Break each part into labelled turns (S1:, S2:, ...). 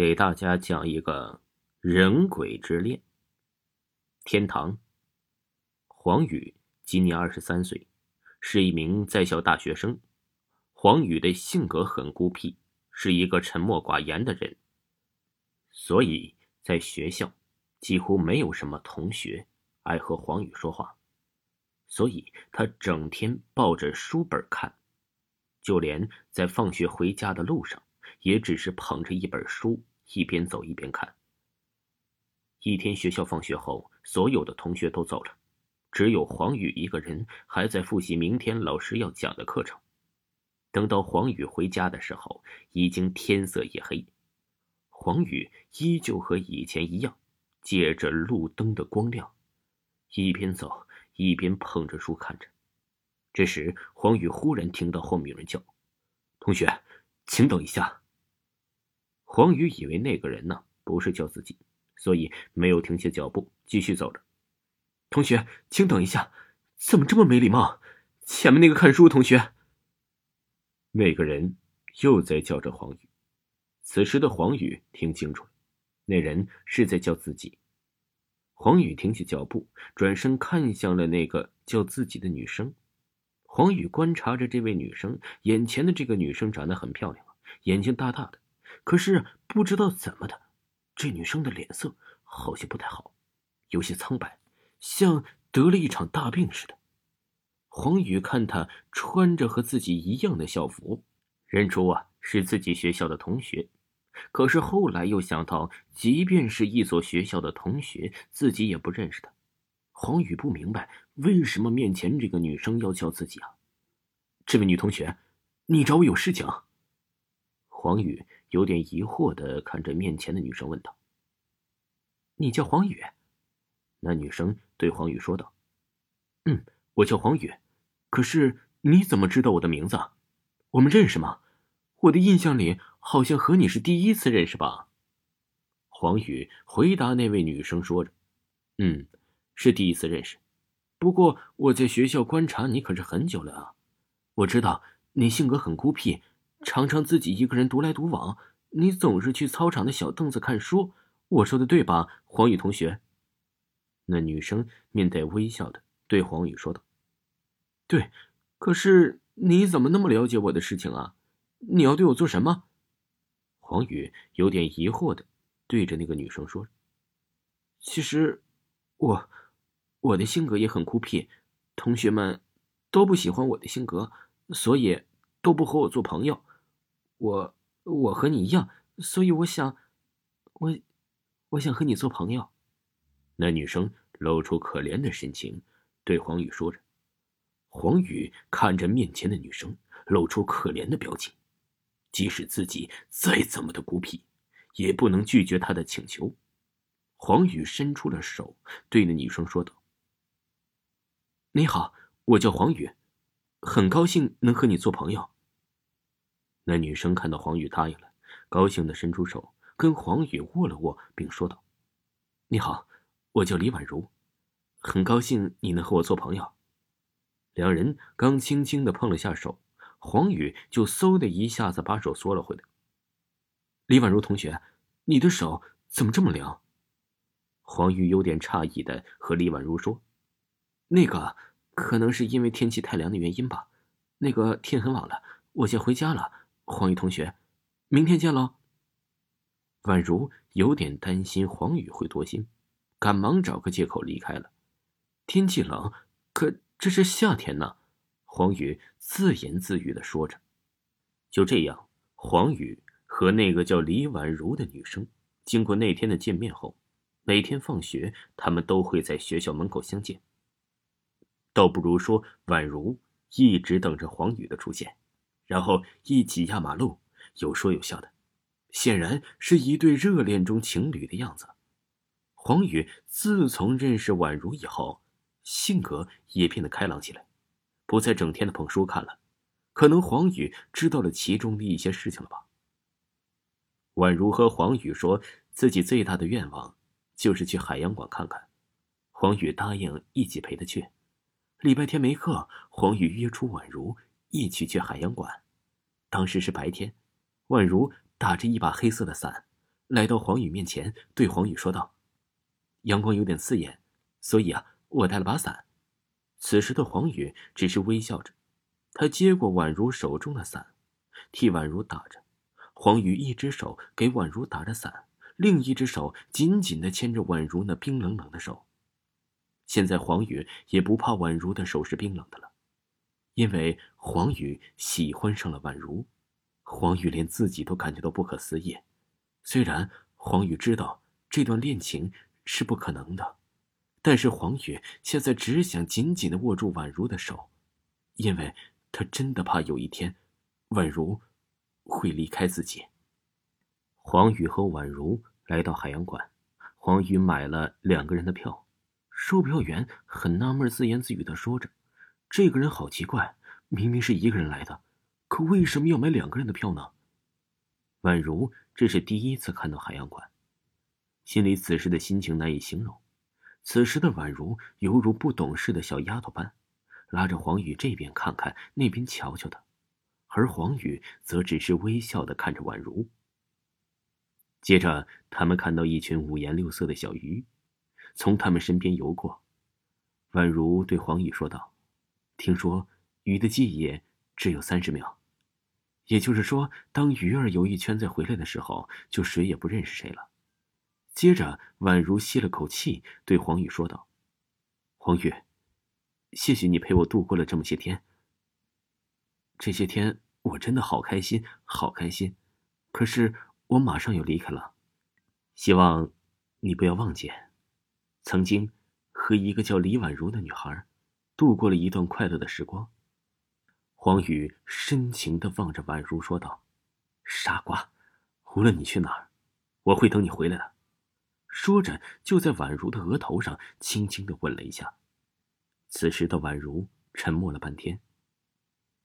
S1: 给大家讲一个人鬼之恋。天堂，黄宇今年二十三岁，是一名在校大学生。黄宇的性格很孤僻，是一个沉默寡言的人，所以在学校几乎没有什么同学爱和黄宇说话，所以他整天抱着书本看，就连在放学回家的路上。也只是捧着一本书，一边走一边看。一天学校放学后，所有的同学都走了，只有黄宇一个人还在复习明天老师要讲的课程。等到黄宇回家的时候，已经天色已黑。黄宇依旧和以前一样，借着路灯的光亮，一边走一边捧着书看着。这时，黄宇忽然听到后面有人叫：“同学，请等一下。”黄宇以为那个人呢不是叫自己，所以没有停下脚步，继续走着。同学，请等一下，怎么这么没礼貌？前面那个看书同学。那个人又在叫着黄宇。此时的黄宇听清楚了，那人是在叫自己。黄宇停下脚步，转身看向了那个叫自己的女生。黄宇观察着这位女生，眼前的这个女生长得很漂亮，眼睛大大的。可是不知道怎么的，这女生的脸色好像不太好，有些苍白，像得了一场大病似的。黄宇看她穿着和自己一样的校服，认出啊是自己学校的同学。可是后来又想到，即便是一所学校的同学，自己也不认识她。黄宇不明白为什么面前这个女生要叫自己啊？这位女同学，你找我有事情？黄宇。有点疑惑的看着面前的女生，问道：“你叫黄宇？”那女生对黄宇说道：“嗯，我叫黄宇。可是你怎么知道我的名字？我们认识吗？我的印象里好像和你是第一次认识吧？”黄宇回答那位女生说着：“嗯，是第一次认识。不过我在学校观察你可是很久了啊。我知道你性格很孤僻。”常常自己一个人独来独往，你总是去操场的小凳子看书。我说的对吧，黄宇同学？那女生面带微笑的对黄宇说道：“对，可是你怎么那么了解我的事情啊？你要对我做什么？”黄宇有点疑惑的对着那个女生说：“其实，我，我的性格也很孤僻，同学们都不喜欢我的性格，所以都不和我做朋友。”我我和你一样，所以我想，我我想和你做朋友。那女生露出可怜的神情，对黄宇说着。黄宇看着面前的女生，露出可怜的表情。即使自己再怎么的孤僻，也不能拒绝她的请求。黄宇伸出了手，对那女生说道：“你好，我叫黄宇，很高兴能和你做朋友。”那女生看到黄宇答应了，高兴的伸出手跟黄宇握了握，并说道：“你好，我叫李婉如，很高兴你能和我做朋友。”两人刚轻轻的碰了下手，黄宇就嗖的一下子把手缩了回来。李婉如同学，你的手怎么这么凉？黄宇有点诧异的和李婉如说：“那个，可能是因为天气太凉的原因吧。那个天很晚了，我先回家了。”黄宇同学，明天见喽。宛如有点担心黄宇会多心，赶忙找个借口离开了。天气冷，可这是夏天呢。黄宇自言自语的说着。就这样，黄宇和那个叫李婉如的女生，经过那天的见面后，每天放学他们都会在学校门口相见。倒不如说，宛如一直等着黄宇的出现。然后一起压马路，有说有笑的。显然是一对热恋中情侣的样子。黄宇自从认识宛如以后，性格也变得开朗起来，不再整天的捧书看了。可能黄宇知道了其中的一些事情了吧。宛如和黄宇说自己最大的愿望就是去海洋馆看看，黄宇答应一起陪他去。礼拜天没课，黄宇约出宛如一起去海洋馆。当时是白天，宛如打着一把黑色的伞，来到黄宇面前，对黄宇说道：“阳光有点刺眼，所以啊，我带了把伞。”此时的黄宇只是微笑着，他接过宛如手中的伞，替宛如打着。黄宇一只手给宛如打着伞，另一只手紧紧的牵着宛如那冰冷冷的手。现在黄宇也不怕宛如的手是冰冷的了，因为黄宇喜欢上了宛如。黄宇连自己都感觉到不可思议。虽然黄宇知道这段恋情是不可能的，但是黄宇现在只想紧紧的握住宛如的手，因为他真的怕有一天，宛如会离开自己。黄宇和宛如来到海洋馆，黄宇买了两个人的票。售票员很纳闷，自言自语的说着：“这个人好奇怪，明明是一个人来的，可为什么要买两个人的票呢？”宛如这是第一次看到海洋馆，心里此时的心情难以形容。此时的宛如犹如不懂事的小丫头般，拉着黄宇这边看看，那边瞧瞧的，而黄宇则只是微笑的看着宛如。接着，他们看到一群五颜六色的小鱼。从他们身边游过，宛如对黄宇说道：“听说鱼的记忆只有三十秒，也就是说，当鱼儿游一圈再回来的时候，就谁也不认识谁了。”接着，宛如吸了口气，对黄宇说道：“黄宇，谢谢你陪我度过了这么些天。这些天我真的好开心，好开心。可是我马上要离开了，希望你不要忘记。”曾经，和一个叫李婉如的女孩，度过了一段快乐的时光。黄宇深情的望着婉如说道：“傻瓜，无论你去哪儿，我会等你回来的。”说着，就在婉如的额头上轻轻的吻了一下。此时的婉如沉默了半天，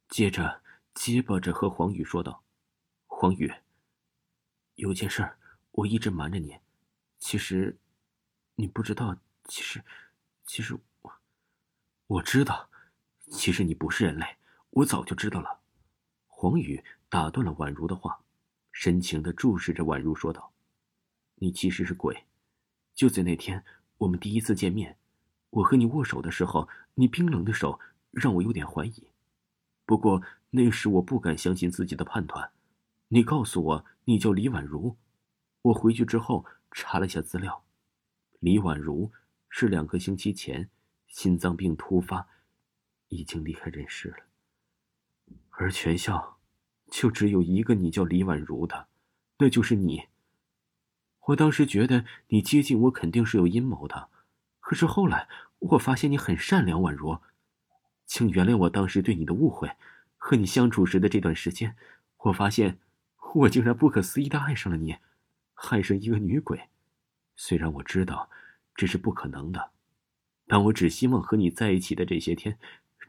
S1: 接着结巴着和黄宇说道：“黄宇，有件事我一直瞒着你，其实……”你不知道，其实，其实我，知道，其实你不是人类，我早就知道了。黄宇打断了宛如的话，深情的注视着宛如说道：“你其实是鬼。就在那天我们第一次见面，我和你握手的时候，你冰冷的手让我有点怀疑。不过那时我不敢相信自己的判断。你告诉我你叫李婉如，我回去之后查了一下资料。”李婉如是两个星期前心脏病突发，已经离开人世了。而全校就只有一个你叫李婉如的，那就是你。我当时觉得你接近我肯定是有阴谋的，可是后来我发现你很善良，婉如，请原谅我当时对你的误会。和你相处时的这段时间，我发现我竟然不可思议的爱上了你，爱上一个女鬼。虽然我知道这是不可能的，但我只希望和你在一起的这些天，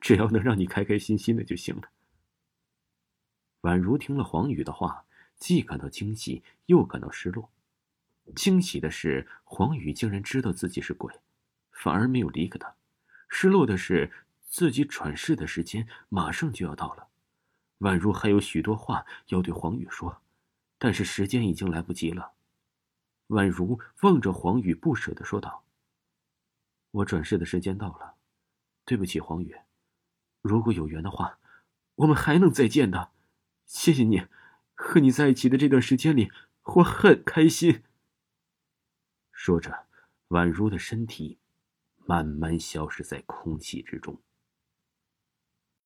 S1: 只要能让你开开心心的就行了。宛如听了黄宇的话，既感到惊喜，又感到失落。惊喜的是，黄宇竟然知道自己是鬼，反而没有离开他；失落的是，自己转世的时间马上就要到了。宛如还有许多话要对黄宇说，但是时间已经来不及了。宛如望着黄宇，不舍的说道：“我转世的时间到了，对不起，黄宇。如果有缘的话，我们还能再见的。谢谢你，和你在一起的这段时间里，我很开心。”说着，宛如的身体慢慢消失在空气之中。